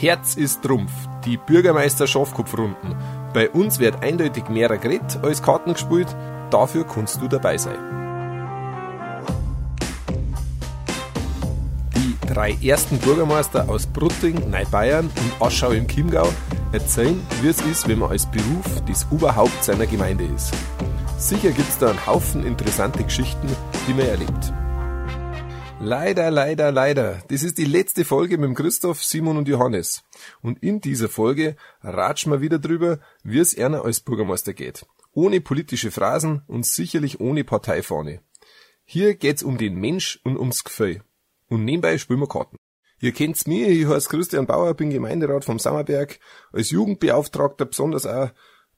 Herz ist Trumpf, die Bürgermeister Schafkopfrunden. Bei uns wird eindeutig mehr geredet als Karten gespielt, dafür kannst du dabei sein. Die drei ersten Bürgermeister aus Brutting, Neubayern und Aschau im Chiemgau erzählen, wie es ist, wenn man als Beruf das Oberhaupt seiner Gemeinde ist. Sicher gibt es da einen Haufen interessante Geschichten, die man erlebt. Leider, leider, leider. Das ist die letzte Folge mit Christoph, Simon und Johannes. Und in dieser Folge ratschen wir wieder drüber, wie es Erna als Bürgermeister geht. Ohne politische Phrasen und sicherlich ohne Parteifahne. Hier geht's um den Mensch und ums Gefühl. Und nebenbei spielen wir Karten. Ihr kennt's mir, ich heiße Christian Bauer, bin Gemeinderat vom Sammerberg, als Jugendbeauftragter besonders auch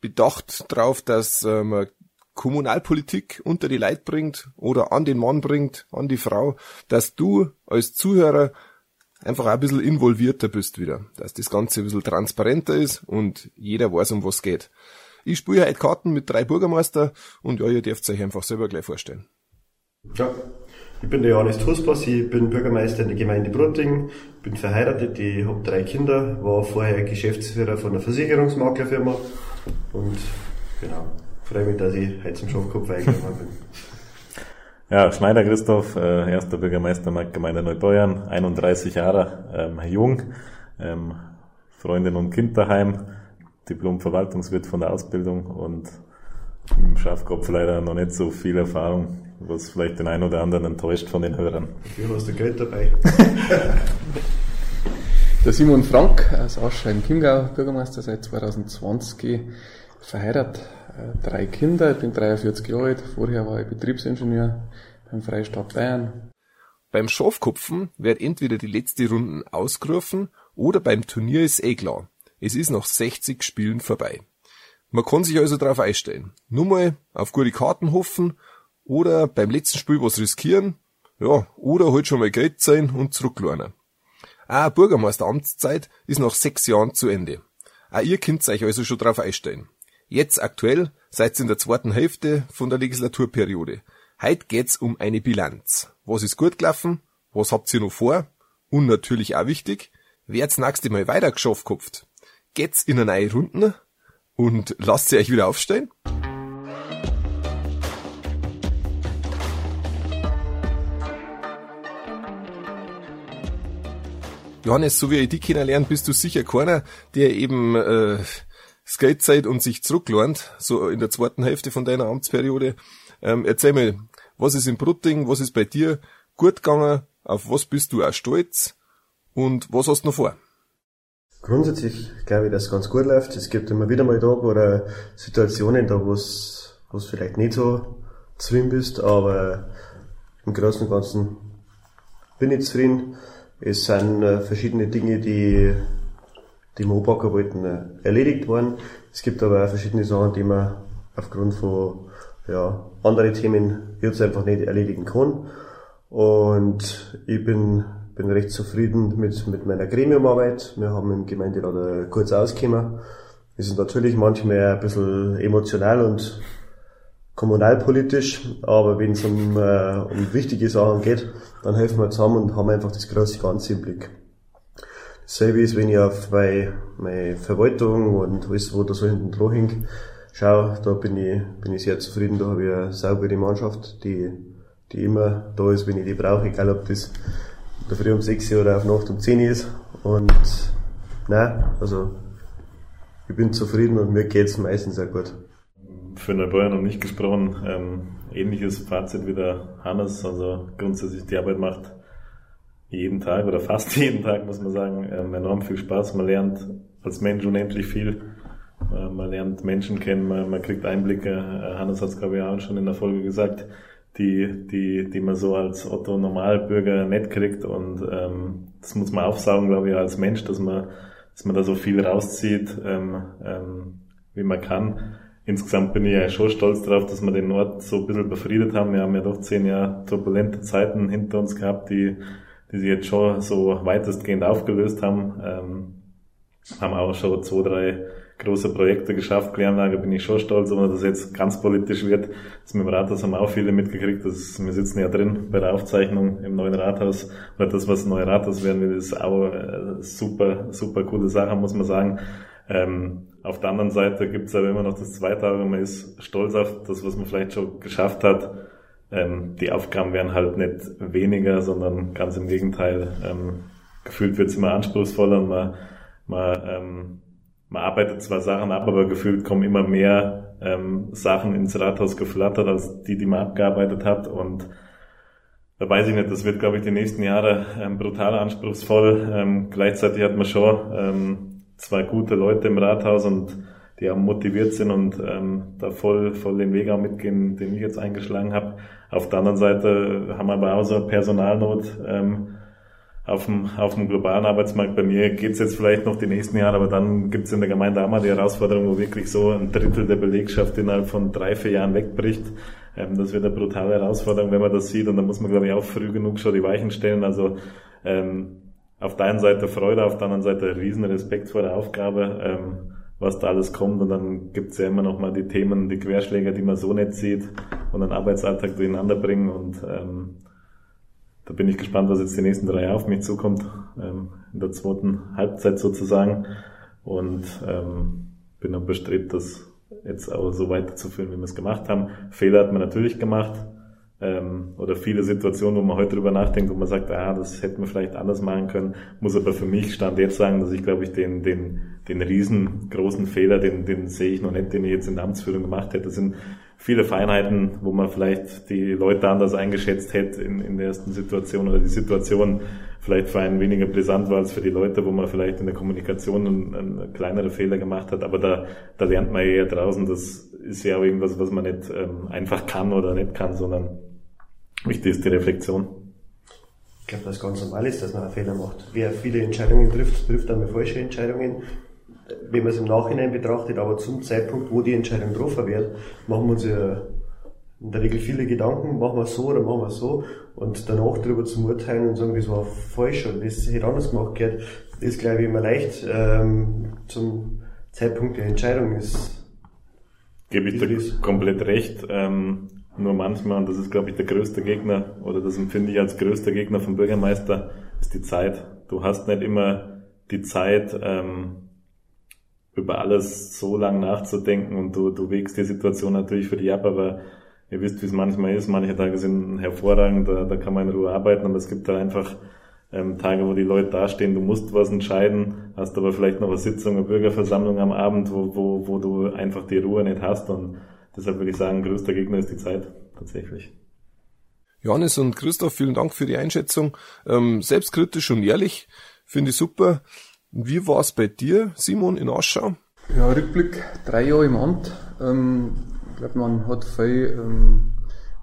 bedacht drauf, dass man Kommunalpolitik unter die Leid bringt oder an den Mann bringt, an die Frau, dass du als Zuhörer einfach ein bisschen involvierter bist wieder, dass das Ganze ein bisschen transparenter ist und jeder weiß, um was geht. Ich spiele heute Karten mit drei Bürgermeister und ja, ihr dürft euch einfach selber gleich vorstellen. Ja, ich bin der Johannes Tuspas, ich bin Bürgermeister in der Gemeinde Brutting, bin verheiratet, ich habe drei Kinder, war vorher Geschäftsführer von einer Versicherungsmaklerfirma und genau, freue mich, dass ich heute zum Schafkopf eingegangen bin. Ja, Schneider Christoph, äh, erster Bürgermeister der Gemeinde Neubeuern, 31 Jahre, ähm, jung, ähm, Freundin und Kind daheim, Diplom-Verwaltungswirt von der Ausbildung und im Schafkopf leider noch nicht so viel Erfahrung, was vielleicht den einen oder anderen enttäuscht von den Hörern. Wie hast du Geld dabei? Der Simon Frank aus Aschau im Chiemgau, Bürgermeister seit 2020, verheiratet, drei Kinder, ich bin 43 Jahre alt, vorher war ich Betriebsingenieur beim Freistaat Bayern. Beim Schafkopfen wird entweder die letzte Runde ausgerufen oder beim Turnier ist eh klar. Es ist nach 60 Spielen vorbei. Man kann sich also darauf einstellen. Nur mal auf gute Karten hoffen oder beim letzten Spiel was riskieren, ja, oder halt schon mal Geld sein und zurücklernen. Auch Bürgermeisteramtszeit ist nach sechs Jahren zu Ende. Auch ihr könnt euch also schon darauf einstellen. Jetzt aktuell seid ihr in der zweiten Hälfte von der Legislaturperiode. Heute geht's um eine Bilanz. Was ist gut gelaufen? Was habt ihr noch vor? Und natürlich auch wichtig, wer's nächste Mal weiter geschafft Geht's in eine neue Runde und lasst sie euch wieder aufstehen? Johannes, so wie ich dich kennenlernen, bist du sicher keiner, der eben äh, Skatezeit und sich zurücklernt, so in der zweiten Hälfte von deiner Amtsperiode. Ähm, erzähl mir, was ist in Brutting, was ist bei dir gut gegangen, auf was bist du auch stolz und was hast du noch vor? Grundsätzlich glaube ich, dass es ganz gut läuft. Es gibt immer wieder mal Tage oder Situationen, da wo es vielleicht nicht so zufrieden bist, aber im Großen und Ganzen bin ich zufrieden. Es sind äh, verschiedene Dinge, die die wir anpacken wollten, äh, erledigt worden. Es gibt aber auch verschiedene Sachen, die man aufgrund von ja, andere Themen jetzt einfach nicht erledigen kann. Und ich bin, bin recht zufrieden mit, mit meiner Gremiumarbeit. Wir haben im Gemeinderat kurz ausgekommen. Wir sind natürlich manchmal ein bisschen emotional und kommunalpolitisch, aber wenn es um, äh, um wichtige Sachen geht, dann helfen wir zusammen und haben einfach das große Ganze im Blick. Selbe ist, wenn ich auf meine, meine Verwaltung und alles, wo da so hinten dran hängt, schaue, da bin ich, bin ich sehr zufrieden, da habe ich eine saubere Mannschaft, die, die immer da ist, wenn ich die brauche, egal ob das in der Früh um 6 oder auf Nacht um 10 ist. Und, nein, also, ich bin zufrieden und mir geht's meistens sehr gut. Für Neubauern noch nicht gesprochen, ähm, ähnliches Fazit wie der Hannes, also grundsätzlich die Arbeit macht jeden Tag oder fast jeden Tag, muss man sagen, ähm, enorm viel Spaß. Man lernt als Mensch unendlich viel. Äh, man lernt Menschen kennen, man, man kriegt Einblicke. Äh, Hannes hat es, glaube ich, auch schon in der Folge gesagt, die, die, die man so als Otto Normalbürger nicht kriegt. Und ähm, das muss man aufsaugen, glaube ich, als Mensch, dass man, dass man da so viel rauszieht, ähm, ähm, wie man kann. Insgesamt bin ich ja schon stolz darauf, dass wir den Ort so ein bisschen befriedet haben. Wir haben ja doch zehn Jahre turbulente Zeiten hinter uns gehabt, die die sich jetzt schon so weitestgehend aufgelöst haben. Ähm, haben auch schon zwei, drei große Projekte geschafft. Kläranlage bin ich schon stolz, aber das jetzt ganz politisch wird. Das mit dem Rathaus haben auch viele mitgekriegt. Das wir sitzen ja drin bei der Aufzeichnung im neuen Rathaus. Oder das, was neue Rathaus werden wird, ist auch äh, super, super coole Sache, muss man sagen. Ähm, auf der anderen Seite gibt es aber immer noch das Zweite, aber man ist stolz auf das, was man vielleicht schon geschafft hat. Ähm, die Aufgaben werden halt nicht weniger, sondern ganz im Gegenteil. Ähm, gefühlt wird es immer anspruchsvoller und man, man, ähm, man arbeitet zwar Sachen ab, aber gefühlt kommen immer mehr ähm, Sachen ins Rathaus geflattert als die, die man abgearbeitet hat und da weiß ich nicht, das wird, glaube ich, die nächsten Jahre ähm, brutal anspruchsvoll. Ähm, gleichzeitig hat man schon ähm, zwei gute Leute im Rathaus und die auch motiviert sind und ähm, da voll, voll den Weg auch mitgehen, den ich jetzt eingeschlagen habe. Auf der anderen Seite haben wir aber auch so Personalnot ähm, auf, dem, auf dem globalen Arbeitsmarkt. Bei mir geht's jetzt vielleicht noch die nächsten Jahre, aber dann gibt's in der Gemeinde auch mal die Herausforderung, wo wirklich so ein Drittel der Belegschaft innerhalb von drei, vier Jahren wegbricht. Ähm, das wird eine brutale Herausforderung, wenn man das sieht und da muss man, glaube ich, auch früh genug schon die Weichen stellen. Also ähm, auf der einen Seite Freude, auf der anderen Seite riesen Respekt vor der Aufgabe. Ähm, was da alles kommt. Und dann gibt's ja immer noch mal die Themen, die Querschläger, die man so nicht sieht und den Arbeitsalltag durcheinander bringen. Und ähm, da bin ich gespannt, was jetzt die nächsten drei Jahre auf mich zukommt, ähm, in der zweiten Halbzeit sozusagen. Und ähm, bin dann bestrebt, das jetzt auch so weiterzuführen, wie wir es gemacht haben. Fehler hat man natürlich gemacht ähm, oder viele Situationen, wo man heute drüber nachdenkt, wo man sagt, ah, das hätte man vielleicht anders machen können, muss aber für mich stand jetzt sagen, dass ich glaube ich den, den, den riesengroßen Fehler, den, den sehe ich noch nicht, den ich jetzt in der Amtsführung gemacht hätte. Das sind viele Feinheiten, wo man vielleicht die Leute anders eingeschätzt hätte in, in der ersten Situation oder die Situation vielleicht für einen weniger brisant war als für die Leute, wo man vielleicht in der Kommunikation einen, einen kleinere Fehler gemacht hat. Aber da, da lernt man eher draußen, das ist ja auch irgendwas, was man nicht ähm, einfach kann oder nicht kann, sondern Wichtig ist die Reflexion. Ich glaube, dass ganz normal ist, dass man einen Fehler macht. Wer viele Entscheidungen trifft, trifft dann falsche Entscheidungen. Wenn man es im Nachhinein betrachtet, aber zum Zeitpunkt, wo die Entscheidung getroffen wird, machen wir uns ja in der Regel viele Gedanken, machen wir es so oder machen wir es so und danach darüber zu urteilen und sagen, das war falsch oder das hätte anders gemacht gehört, ist glaube ich immer leicht ähm, zum Zeitpunkt der Entscheidung ist. Gebe ich dir komplett recht. Ähm, nur manchmal, und das ist, glaube ich, der größte Gegner, oder das empfinde ich als größter Gegner vom Bürgermeister, ist die Zeit. Du hast nicht immer die Zeit, ähm, über alles so lang nachzudenken und du, du wägst die Situation natürlich für dich ab, aber ihr wisst, wie es manchmal ist. Manche Tage sind hervorragend, da, da kann man in Ruhe arbeiten, aber es gibt da einfach ähm, Tage, wo die Leute dastehen, du musst was entscheiden, hast aber vielleicht noch eine Sitzung, eine Bürgerversammlung am Abend, wo, wo, wo du einfach die Ruhe nicht hast und Deshalb würde ich sagen, größter Gegner ist die Zeit, tatsächlich. Johannes und Christoph, vielen Dank für die Einschätzung. Ähm, selbstkritisch und ehrlich, finde ich super. Wie war es bei dir, Simon, in Aschau? Ja, Rückblick, drei Jahre im Amt. Ähm, ich glaube, man hat viel ähm,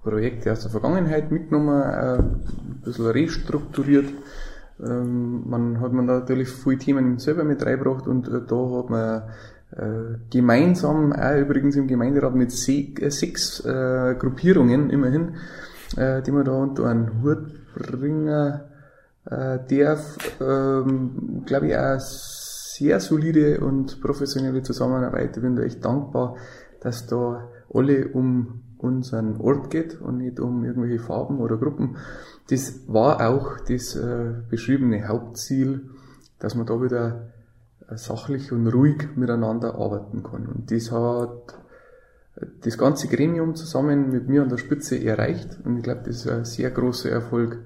Projekte aus der Vergangenheit mitgenommen, äh, ein bisschen restrukturiert. Ähm, man hat man natürlich viele Themen selber mit reingebracht und äh, da hat man gemeinsam, auch übrigens im Gemeinderat mit äh, sechs äh, Gruppierungen immerhin, äh, die man da unter einen Hut bringen äh, darf, ähm, glaube ich, auch sehr solide und professionelle Zusammenarbeit. Ich bin da echt dankbar, dass da alle um unseren Ort geht und nicht um irgendwelche Farben oder Gruppen. Das war auch das äh, beschriebene Hauptziel, dass man da wieder sachlich und ruhig miteinander arbeiten kann. Und das hat das ganze Gremium zusammen mit mir an der Spitze erreicht und ich glaube, das ist ein sehr großer Erfolg.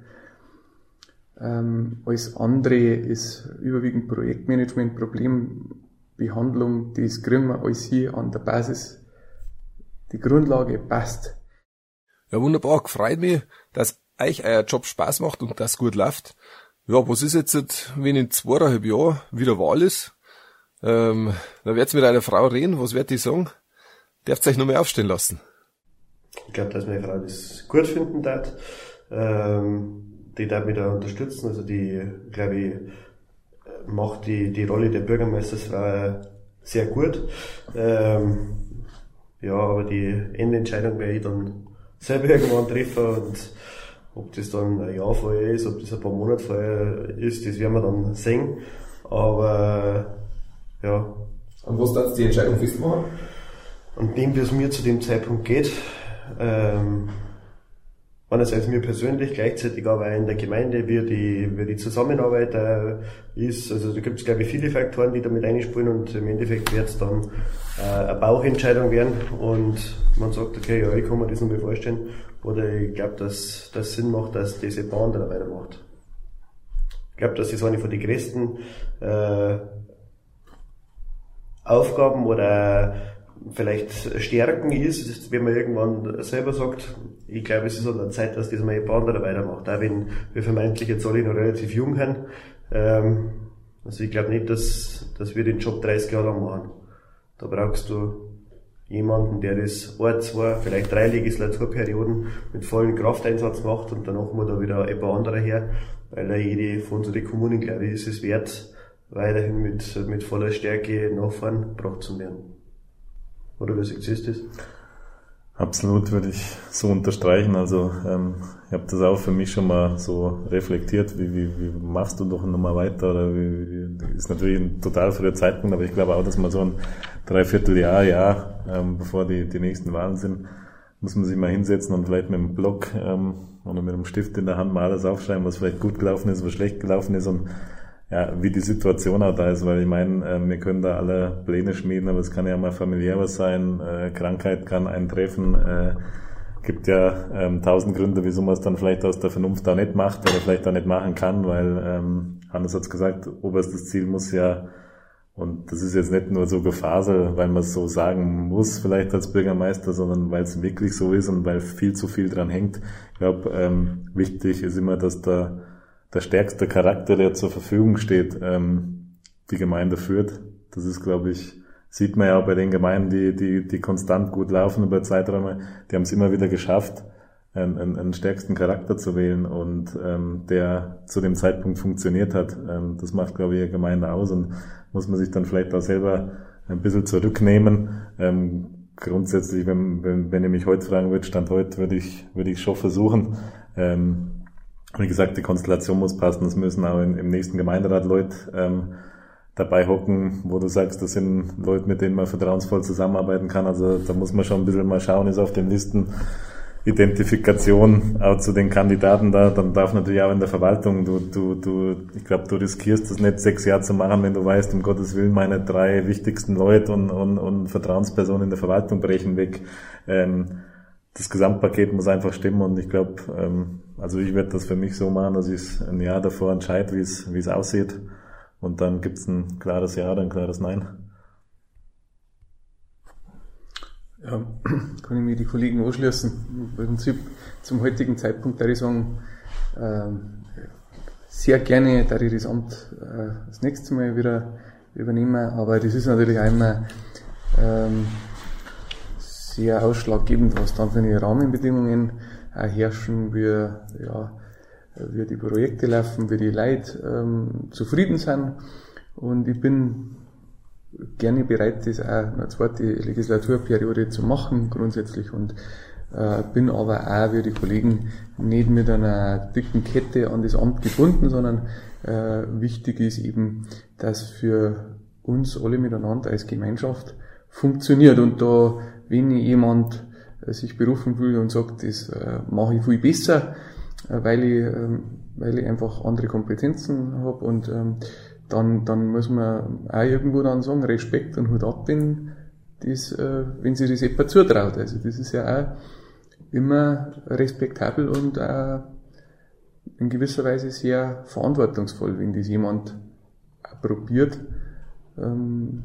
Ähm, alles andere ist überwiegend Projektmanagement, Problembehandlung, das kriegen wir alles hier an der Basis. Die Grundlage passt. Ja, wunderbar. Freut mich, dass euch euer Job Spaß macht und das gut läuft. Ja, was ist jetzt, wenn in zweieinhalb Jahren wieder Wahl ist? Ähm, da wird's mit einer Frau reden, was wird die sagen? Dürft euch noch mehr aufstehen lassen? Ich glaube, dass meine Frau das gut finden darf. Ähm, die darf mich da unterstützen. Also die, glaube ich, macht die, die Rolle der Bürgermeistersfrau sehr gut. Ähm, ja, aber die Endentscheidung werde ich dann selber irgendwann treffen und ob das dann ein Jahr vorher ist, ob das ein paar Monate vorher ist, das werden wir dann sehen. Aber ja, Und was darfst die Entscheidung festmachen? Und dem, wie es mir zu dem Zeitpunkt geht, ähm, einerseits mir persönlich, gleichzeitig aber auch in der Gemeinde, wie die, wie die Zusammenarbeit äh, ist. Also da gibt es, glaube ich, viele Faktoren, die damit einspielen und im Endeffekt wird es dann äh, eine Bauchentscheidung werden und man sagt, okay, ja, ich kann mir das noch mal vorstellen. Oder ich glaube, dass das Sinn macht, dass diese Bahn dann weitermacht. Ich glaube, das ist eine von den größten äh, Aufgaben oder vielleicht Stärken ist, wenn man irgendwann selber sagt, ich glaube, es ist an der Zeit, dass das mal ein paar andere weitermacht, auch wenn wir vermeintlich jetzt alle noch relativ jung sind. Ähm, also ich glaube nicht, dass, dass wir den Job 30 Jahre lang machen. Da brauchst du jemanden, der das ein, zwei, vielleicht drei Legislaturperioden mit vollem Krafteinsatz macht und danach mal da wieder ein paar andere her, weil er jede von unseren Kommunen, glaube ich, ist es wert, weiterhin mit, mit voller Stärke nachfahren gebracht zu werden. Oder siehst du das? Absolut würde ich so unterstreichen. Also ähm, ich habe das auch für mich schon mal so reflektiert. Wie, wie, wie machst du doch nochmal weiter? Oder wie, wie, ist natürlich ein total früher Zeitpunkt, aber ich glaube auch, dass man so ein Dreivierteljahr, Jahr, ähm, bevor die, die nächsten Wahlen sind, muss man sich mal hinsetzen und vielleicht mit einem Block ähm, oder mit einem Stift in der Hand mal alles aufschreiben, was vielleicht gut gelaufen ist, was schlecht gelaufen ist und ja, wie die Situation auch da ist, weil ich meine, äh, wir können da alle Pläne schmieden, aber es kann ja mal familiär was sein, äh, Krankheit kann eintreffen, äh, gibt ja ähm, tausend Gründe, wieso man es dann vielleicht aus der Vernunft da nicht macht oder vielleicht auch nicht machen kann, weil ähm, Hannes hat gesagt, oberstes Ziel muss ja, und das ist jetzt nicht nur so Gefasel, weil man es so sagen muss, vielleicht als Bürgermeister, sondern weil es wirklich so ist und weil viel zu viel dran hängt. Ich glaube, ähm, wichtig ist immer, dass da der stärkste Charakter, der zur Verfügung steht, ähm, die Gemeinde führt. Das ist, glaube ich, sieht man ja auch bei den Gemeinden, die, die, die konstant gut laufen über Zeiträume, die haben es immer wieder geschafft, einen, einen, einen stärksten Charakter zu wählen und ähm, der zu dem Zeitpunkt funktioniert hat. Ähm, das macht, glaube ich, eine Gemeinde aus und muss man sich dann vielleicht auch selber ein bisschen zurücknehmen. Ähm, grundsätzlich, wenn, wenn, wenn ihr mich heute fragen würdet, Stand heute, würde ich, würde ich schon versuchen, ähm, wie gesagt, die Konstellation muss passen. Es müssen auch in, im nächsten Gemeinderat Leute ähm, dabei hocken, wo du sagst, das sind Leute, mit denen man vertrauensvoll zusammenarbeiten kann. Also da muss man schon ein bisschen mal schauen, ist auf den Listen Identifikation auch zu den Kandidaten da, dann darf natürlich auch in der Verwaltung, du, du, du, ich glaube, du riskierst das nicht sechs Jahre zu machen, wenn du weißt, um Gottes Willen, meine drei wichtigsten Leute und, und, und Vertrauenspersonen in der Verwaltung brechen weg. Ähm, das Gesamtpaket muss einfach stimmen und ich glaube, ähm, also ich werde das für mich so machen, dass ich ein Jahr davor entscheide, wie es aussieht und dann gibt es ein klares Ja oder ein klares Nein. Ja, kann ich mir die Kollegen anschließen. Im Prinzip zum heutigen Zeitpunkt da ich sagen, ähm, sehr gerne da ich das Amt äh, das nächste Mal wieder übernehmen, aber das ist natürlich immer ähm, sehr ausschlaggebend, was dann für eine Rahmenbedingungen herrschen, wie, ja, wie die Projekte laufen, wie die Leute ähm, zufrieden sind. Und ich bin gerne bereit, das auch eine zweite Legislaturperiode zu machen, grundsätzlich. Und äh, bin aber auch, wie die Kollegen, nicht mit einer dicken Kette an das Amt gebunden, sondern äh, wichtig ist eben, dass für uns alle miteinander als Gemeinschaft funktioniert. Und da, wenn jemand sich berufen fühlt und sagt, das äh, mache ich viel besser, äh, weil ich, äh, weil ich einfach andere Kompetenzen habe und ähm, dann, dann muss man auch irgendwo dann sagen, Respekt und Hut ab, wenn, das, äh, wenn sie das jemand zutraut. Also das ist ja auch immer respektabel und auch in gewisser Weise sehr verantwortungsvoll, wenn das jemand probiert, ähm,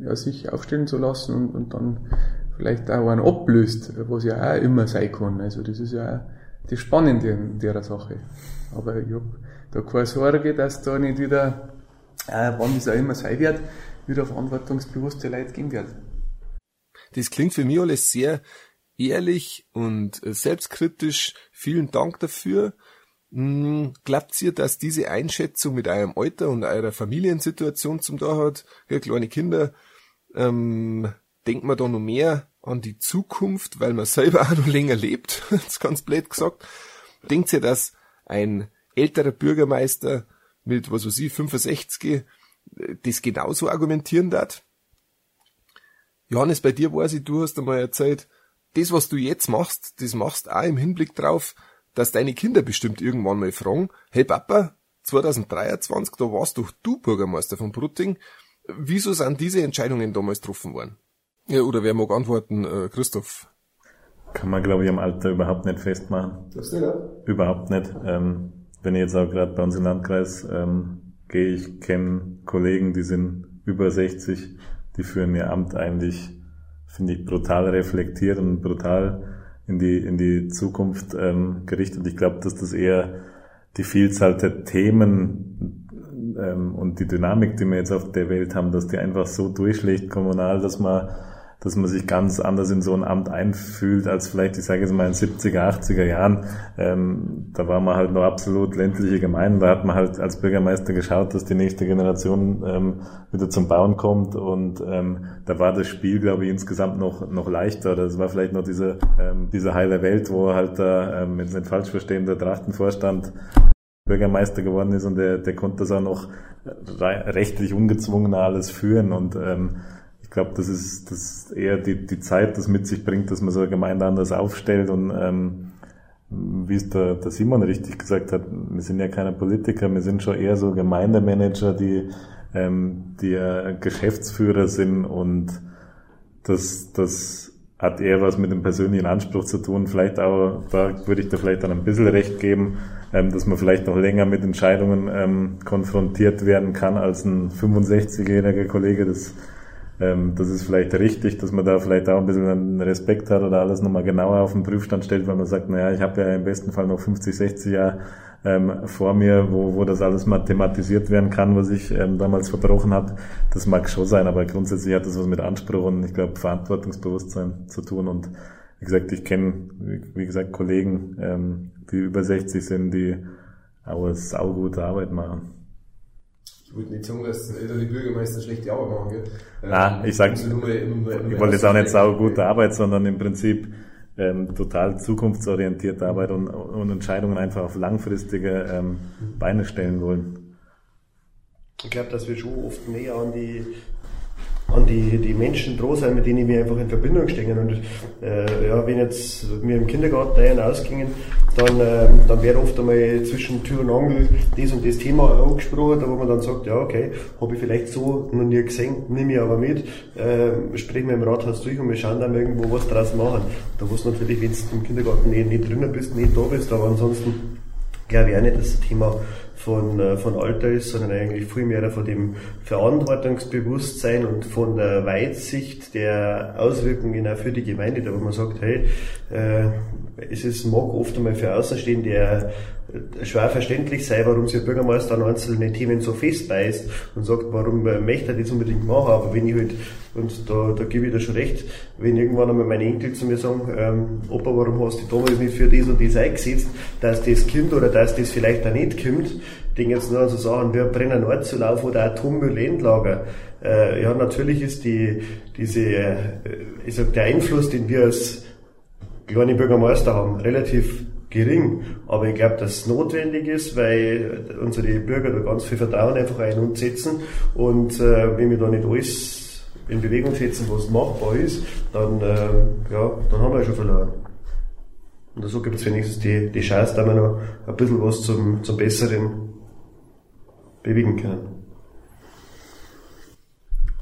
ja, sich aufstellen zu lassen und, und dann vielleicht auch einen ablöst, was ja auch immer sein kann. Also das ist ja auch das Spannende in der Sache. Aber ich habe da keine Sorge, dass da nicht wieder, äh, wann es auch immer sein wird, wieder verantwortungsbewusste Leute geben wird. Das klingt für mich alles sehr ehrlich und selbstkritisch. Vielen Dank dafür. Hm, glaubt ihr, dass diese Einschätzung mit eurem Alter und eurer Familiensituation zum da hat? Ja, kleine Kinder, ähm, denkt man da noch mehr an die Zukunft, weil man selber auch noch länger lebt, das ganz blöd gesagt. Denkt ihr, dass ein älterer Bürgermeister mit, was weiß ich, 65 das genauso argumentieren darf. Johannes, bei dir weiß ich, du hast einmal erzählt, das, was du jetzt machst, das machst auch im Hinblick drauf, dass deine Kinder bestimmt irgendwann mal fragen, hey Papa, 2023, da warst doch du Bürgermeister von Brutting, wieso sind diese Entscheidungen damals getroffen worden? Ja, oder wer mag antworten, äh, Christoph? Kann man, glaube ich, am Alter überhaupt nicht festmachen. Das nicht, ja? Überhaupt nicht. Ähm, wenn ich jetzt auch gerade bei uns im Landkreis ähm, gehe, ich kenne Kollegen, die sind über 60, die führen ihr Amt eigentlich, finde ich, brutal reflektiert und brutal in die, in die Zukunft ähm, gerichtet. Ich glaube, dass das eher die Vielzahl der Themen ähm, und die Dynamik, die wir jetzt auf der Welt haben, dass die einfach so durchschlägt kommunal, dass man dass man sich ganz anders in so ein Amt einfühlt, als vielleicht, ich sage jetzt mal in 70er, 80er Jahren. Ähm, da war man halt noch absolut ländliche Gemeinden. Da hat man halt als Bürgermeister geschaut, dass die nächste Generation ähm, wieder zum Bauen kommt. Und ähm, da war das Spiel, glaube ich, insgesamt noch, noch leichter. Das war vielleicht noch diese, ähm, diese heile Welt, wo halt da, ähm, es nicht falsch verstehen, der Trachtenvorstand Bürgermeister geworden ist und der, der konnte das auch noch rechtlich ungezwungen alles führen und ähm, glaube, das ist, das eher die, die Zeit, das mit sich bringt, dass man so eine Gemeinde anders aufstellt und ähm, wie es der, der Simon richtig gesagt hat, wir sind ja keine Politiker, wir sind schon eher so Gemeindemanager, die, ähm, die äh, Geschäftsführer sind und das, das hat eher was mit dem persönlichen Anspruch zu tun. Vielleicht auch, da würde ich da vielleicht dann ein bisschen recht geben, ähm, dass man vielleicht noch länger mit Entscheidungen ähm, konfrontiert werden kann als ein 65-jähriger Kollege. Das ähm, das ist vielleicht richtig, dass man da vielleicht auch ein bisschen Respekt hat oder alles nochmal genauer auf den Prüfstand stellt, weil man sagt, naja, ich habe ja im besten Fall noch 50, 60 Jahre ähm, vor mir, wo, wo das alles mathematisiert werden kann, was ich ähm, damals verbrochen habe. Das mag schon sein, aber grundsätzlich hat das was mit Anspruch und ich glaube Verantwortungsbewusstsein zu tun. Und wie gesagt, ich kenne, wie gesagt, Kollegen, ähm, die über 60 sind, die eine saugute Arbeit machen würde nicht sagen, dass die Bürgermeister schlechte Arbeit machen. Gell? Nein, ähm, ich sag, ich wollte jetzt auch nicht sau gute Arbeit, sondern im Prinzip ähm, total zukunftsorientierte Arbeit und, und Entscheidungen einfach auf langfristige ähm, Beine stellen wollen. Ich glaube, dass wir schon oft näher an die an die, die Menschen dran sein, mit denen wir einfach in Verbindung stehen. Und äh, ja, wenn jetzt wir im Kindergarten ein- ausgingen, dann, äh, dann wird oft einmal zwischen Tür und Angel das und das Thema angesprochen, da wo man dann sagt, ja okay, habe ich vielleicht so noch nie gesehen, nehme ich aber mit, äh, sprechen wir im Rathaus durch und wir schauen dann irgendwo was draus machen. Da wo es natürlich, wenn du im Kindergarten nicht, nicht drinnen bist, nicht da bist, aber ansonsten glaube ich auch nicht, dass das Thema von, äh, von Alter ist, sondern eigentlich viel mehr von dem Verantwortungsbewusstsein und von der Weitsicht der Auswirkungen auch für die Gemeinde, da wo man sagt, hey, äh, es ist, mag oft einmal für Außenstehende schwer verständlich sein, warum sich der Bürgermeister an einzelne Themen so festbeißt und sagt, warum möchte er das unbedingt machen, aber wenn ich halt, und da, da gebe ich dir schon recht, wenn irgendwann einmal meine Enkel zu mir sagen, ähm, Opa, warum hast du damals nicht für das und das eingesetzt, dass das kommt oder dass das vielleicht auch nicht kommt, denke jetzt nur so Sachen wie Brenner Nordzulauf oder Atommüllendlager. Äh, ja, natürlich ist die, diese, äh, ich sag, der Einfluss, den wir als kleine Bürgermeister haben, relativ gering. Aber ich glaube, dass es notwendig ist, weil unsere Bürger da ganz viel Vertrauen einfach ein und setzen. Und äh, wenn wir da nicht alles in Bewegung setzen, was machbar ist, dann, äh, ja, dann haben wir schon verloren. Und so gibt es wenigstens die, die Chance, dass wir noch ein bisschen was zum, zum Besseren bewegen können.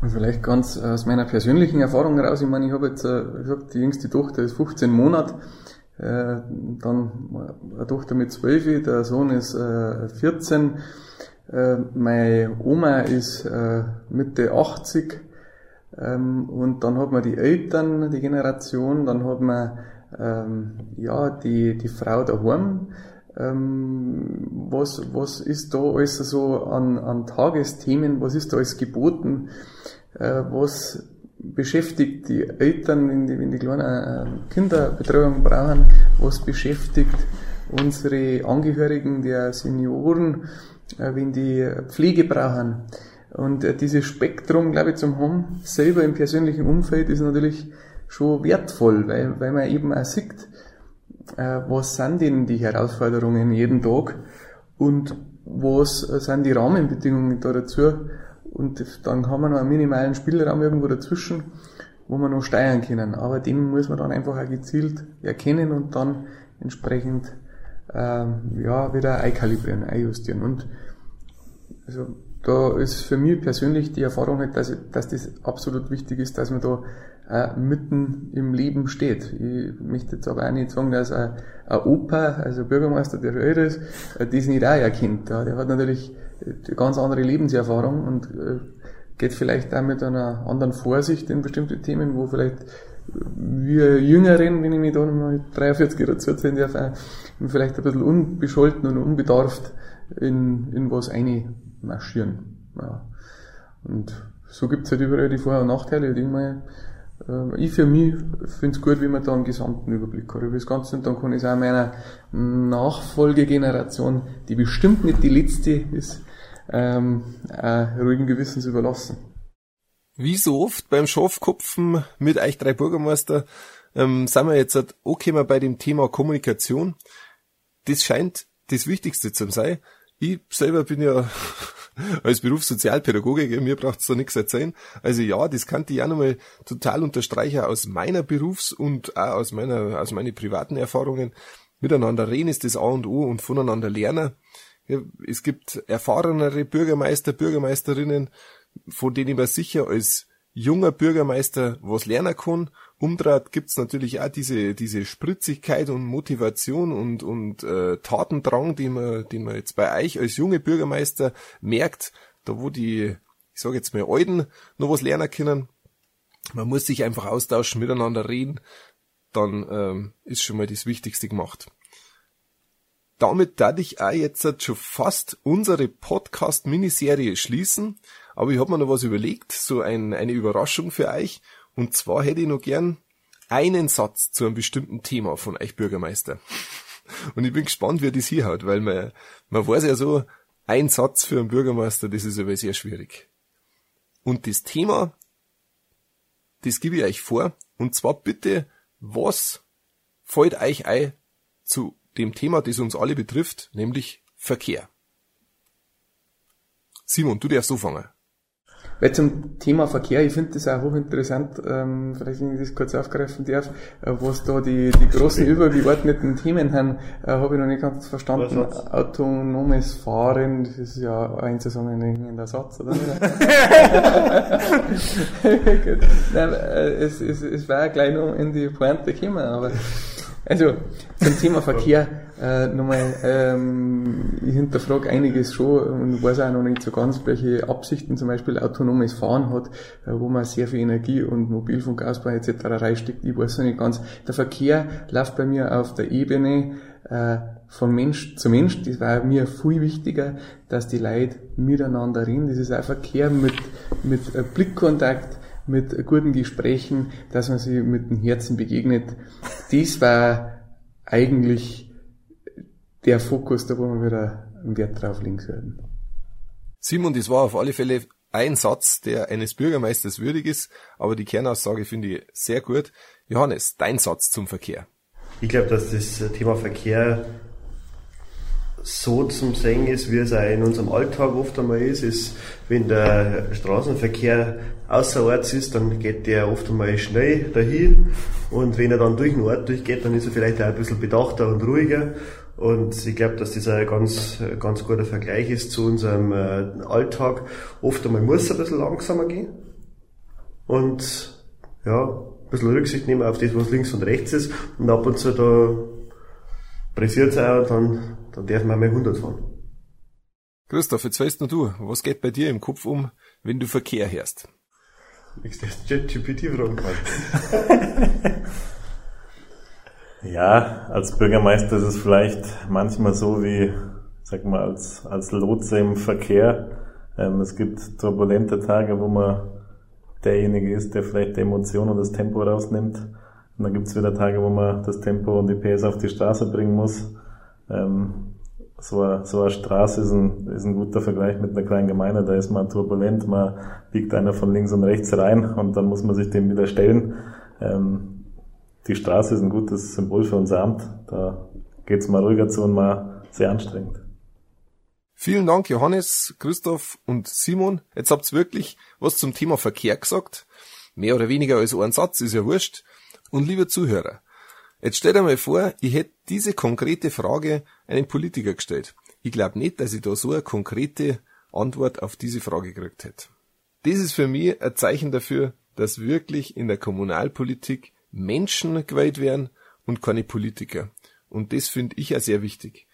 Und vielleicht ganz aus meiner persönlichen Erfahrung heraus, ich meine, ich habe jetzt, äh, wie gesagt, die jüngste Tochter ist 15 Monate, äh, dann eine Tochter mit 12, der Sohn ist äh, 14, äh, meine Oma ist äh, Mitte 80 ähm, und dann hat man die Eltern, die Generation, dann hat man ähm, ja die, die Frau daheim, ähm, was, was ist da alles so an, an Tagesthemen, was ist da alles geboten, äh, was beschäftigt die Eltern, wenn die, wenn die kleinen äh, Kinderbetreuung brauchen, was beschäftigt unsere Angehörigen der Senioren, äh, wenn die Pflege brauchen. Und äh, dieses Spektrum, glaube ich, zum haben, selber im persönlichen Umfeld, ist natürlich schon wertvoll, weil, weil man eben auch sieht, äh, was sind denn die Herausforderungen jeden Tag und was sind die Rahmenbedingungen da dazu, und dann haben wir noch einen minimalen Spielraum irgendwo dazwischen, wo wir noch steuern können. Aber den muss man dann einfach auch gezielt erkennen und dann entsprechend ähm, ja, wieder einkalibrieren, einjustieren. Und also da ist für mich persönlich die Erfahrung halt, dass, dass das absolut wichtig ist, dass man da äh, mitten im Leben steht. Ich möchte jetzt aber auch nicht sagen, dass ein, ein Opa, also Bürgermeister, der älter ist, äh, das nicht auch erkennt. Ja. Der hat natürlich eine ganz andere Lebenserfahrung und äh, geht vielleicht auch mit einer anderen Vorsicht in bestimmte Themen, wo vielleicht wir Jüngeren, wenn ich mich da mal 43 dazu erzählen darf, vielleicht ein bisschen unbescholten und unbedarft in, in was einmarschieren. Ja. Und so gibt's halt überall die Vor- und Nachteile. Mal, äh, ich für mich finde es gut, wenn man da einen gesamten Überblick hat über das Ganze und dann kann ich es auch meiner Nachfolgegeneration, die bestimmt nicht die letzte ist, ähm, ruhigen Gewissens überlassen. Wie so oft beim Schafkopfen mit euch drei Bürgermeister ähm, sind wir jetzt okay bei dem Thema Kommunikation. Das scheint das Wichtigste zu sein. Ich selber bin ja als Berufssozialpädagoge, mir braucht's da nichts erzählen. Also ja, das kann ich auch nochmal total unterstreichen aus meiner Berufs- und auch aus meiner, aus meinen privaten Erfahrungen. Miteinander reden ist das A und O und voneinander lernen. Es gibt erfahrenere Bürgermeister, Bürgermeisterinnen, von denen man sicher als junger Bürgermeister was lernen kann. Umdraht gibt's natürlich auch diese, diese Spritzigkeit und Motivation und, und äh, Tatendrang, den man, den man jetzt bei euch als junge Bürgermeister merkt, da wo die, ich sage jetzt mal Alten noch was lernen können. Man muss sich einfach austauschen, miteinander reden, dann ähm, ist schon mal das Wichtigste gemacht damit darf ich auch jetzt schon fast unsere Podcast-Miniserie schließen. Aber ich habe mir noch was überlegt, so ein, eine Überraschung für euch. Und zwar hätte ich noch gern einen Satz zu einem bestimmten Thema von euch Bürgermeister. Und ich bin gespannt, wer das hier hat, weil man, man weiß ja so, ein Satz für einen Bürgermeister, das ist aber sehr schwierig. Und das Thema, das gebe ich euch vor. Und zwar bitte, was fällt euch ein zu dem Thema, das uns alle betrifft, nämlich Verkehr. Simon, du darfst so fangen. Weil zum Thema Verkehr, ich finde das auch hochinteressant, ähm, vielleicht wenn ich das kurz aufgreifen darf, äh, was da die, die großen übergeordneten Themen haben, äh, habe ich noch nicht ganz verstanden. Autonomes Fahren, das ist ja ein zusammenhängender Satz, oder? Nein, äh, es, es, es war gleich noch in die Pointe gekommen, aber also zum Thema Verkehr äh, nochmal, ähm, ich hinterfrage einiges schon und weiß auch noch nicht so ganz, welche Absichten zum Beispiel autonomes Fahren hat, äh, wo man sehr viel Energie und Mobilfunkausbau etc. reinsteckt. Ich weiß noch nicht ganz. Der Verkehr läuft bei mir auf der Ebene äh, von Mensch zu Mensch. Das war mir viel wichtiger, dass die Leute miteinander reden. Das ist auch Verkehr mit, mit äh, Blickkontakt, mit guten Gesprächen, dass man sich mit dem Herzen begegnet. Dies war eigentlich der Fokus, da wo wir wieder einen Wert drauf legen sollten. Simon, das war auf alle Fälle ein Satz, der eines Bürgermeisters würdig ist, aber die Kernaussage finde ich sehr gut. Johannes, dein Satz zum Verkehr. Ich glaube, dass das Thema Verkehr so zum Sehen ist, wie es auch in unserem Alltag oft einmal ist, ist, wenn der Straßenverkehr außerorts ist, dann geht der oft einmal schnell dahin und wenn er dann durch den Ort durchgeht, dann ist er vielleicht auch ein bisschen bedachter und ruhiger und ich glaube, dass das ein ganz, ganz guter Vergleich ist zu unserem äh, Alltag. Oft einmal muss er ein bisschen langsamer gehen und ja, ein bisschen Rücksicht nehmen auf das, was links und rechts ist und ab und zu da pressiert es auch und dann dann darf man mal 100 fahren. Christoph, jetzt weißt nur du, was geht bei dir im Kopf um, wenn du Verkehr hörst? Ich das ChatGPT fragen kann. ja, als Bürgermeister ist es vielleicht manchmal so wie, sag mal, als, als Lotse im Verkehr. Ähm, es gibt turbulente Tage, wo man derjenige ist, der vielleicht die Emotion und das Tempo rausnimmt. Und dann gibt es wieder Tage, wo man das Tempo und die PS auf die Straße bringen muss. Ähm, so, eine, so eine Straße ist ein, ist ein guter Vergleich mit einer kleinen Gemeinde. Da ist man turbulent, man biegt einer von links und rechts rein und dann muss man sich dem wieder stellen. Ähm, die Straße ist ein gutes Symbol für unser Amt. Da geht's mal ruhiger zu und mal sehr anstrengend. Vielen Dank, Johannes, Christoph und Simon. Jetzt habt's wirklich was zum Thema Verkehr gesagt. Mehr oder weniger als ein Satz, ist ja wurscht. Und lieber Zuhörer, jetzt stellt einmal vor, ich hätte diese konkrete Frage einem Politiker gestellt. Ich glaube nicht, dass ich da so eine konkrete Antwort auf diese Frage gekriegt hätte. Das ist für mich ein Zeichen dafür, dass wirklich in der Kommunalpolitik Menschen gewählt werden und keine Politiker. Und das finde ich ja sehr wichtig.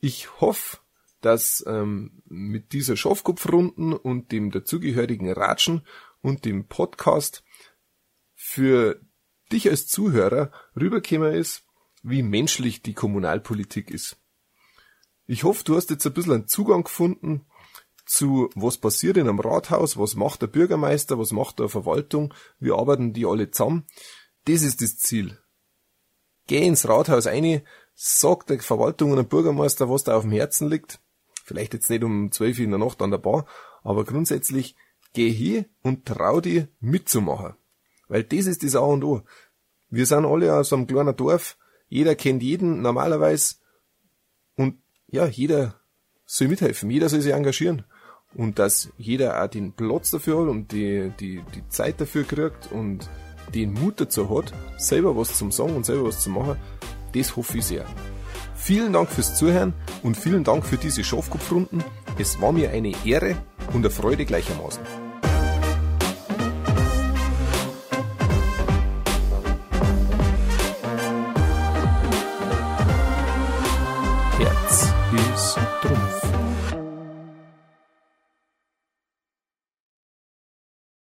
Ich hoffe, dass ähm, mit dieser Schafkopfrunden und dem dazugehörigen Ratschen und dem Podcast für dich als Zuhörer rübergekommen ist, wie menschlich die Kommunalpolitik ist. Ich hoffe, du hast jetzt ein bisschen einen Zugang gefunden zu, was passiert in einem Rathaus, was macht der Bürgermeister, was macht der Verwaltung, wie arbeiten die alle zusammen. Das ist das Ziel. Geh ins Rathaus ein, sag der Verwaltung und dem Bürgermeister, was da auf dem Herzen liegt. Vielleicht jetzt nicht um zwölf in der Nacht an der Bar, aber grundsätzlich geh hier und trau dir mitzumachen. Weil das ist das A und O. Wir sind alle aus einem kleinen Dorf, jeder kennt jeden normalerweise und ja, jeder soll mithelfen, jeder soll sich engagieren. Und dass jeder auch den Platz dafür hat und die, die, die Zeit dafür kriegt und den Mut dazu hat, selber was zum Sagen und selber was zu machen, das hoffe ich sehr. Vielen Dank fürs Zuhören und vielen Dank für diese Schafkopfrunden. Es war mir eine Ehre und eine Freude gleichermaßen.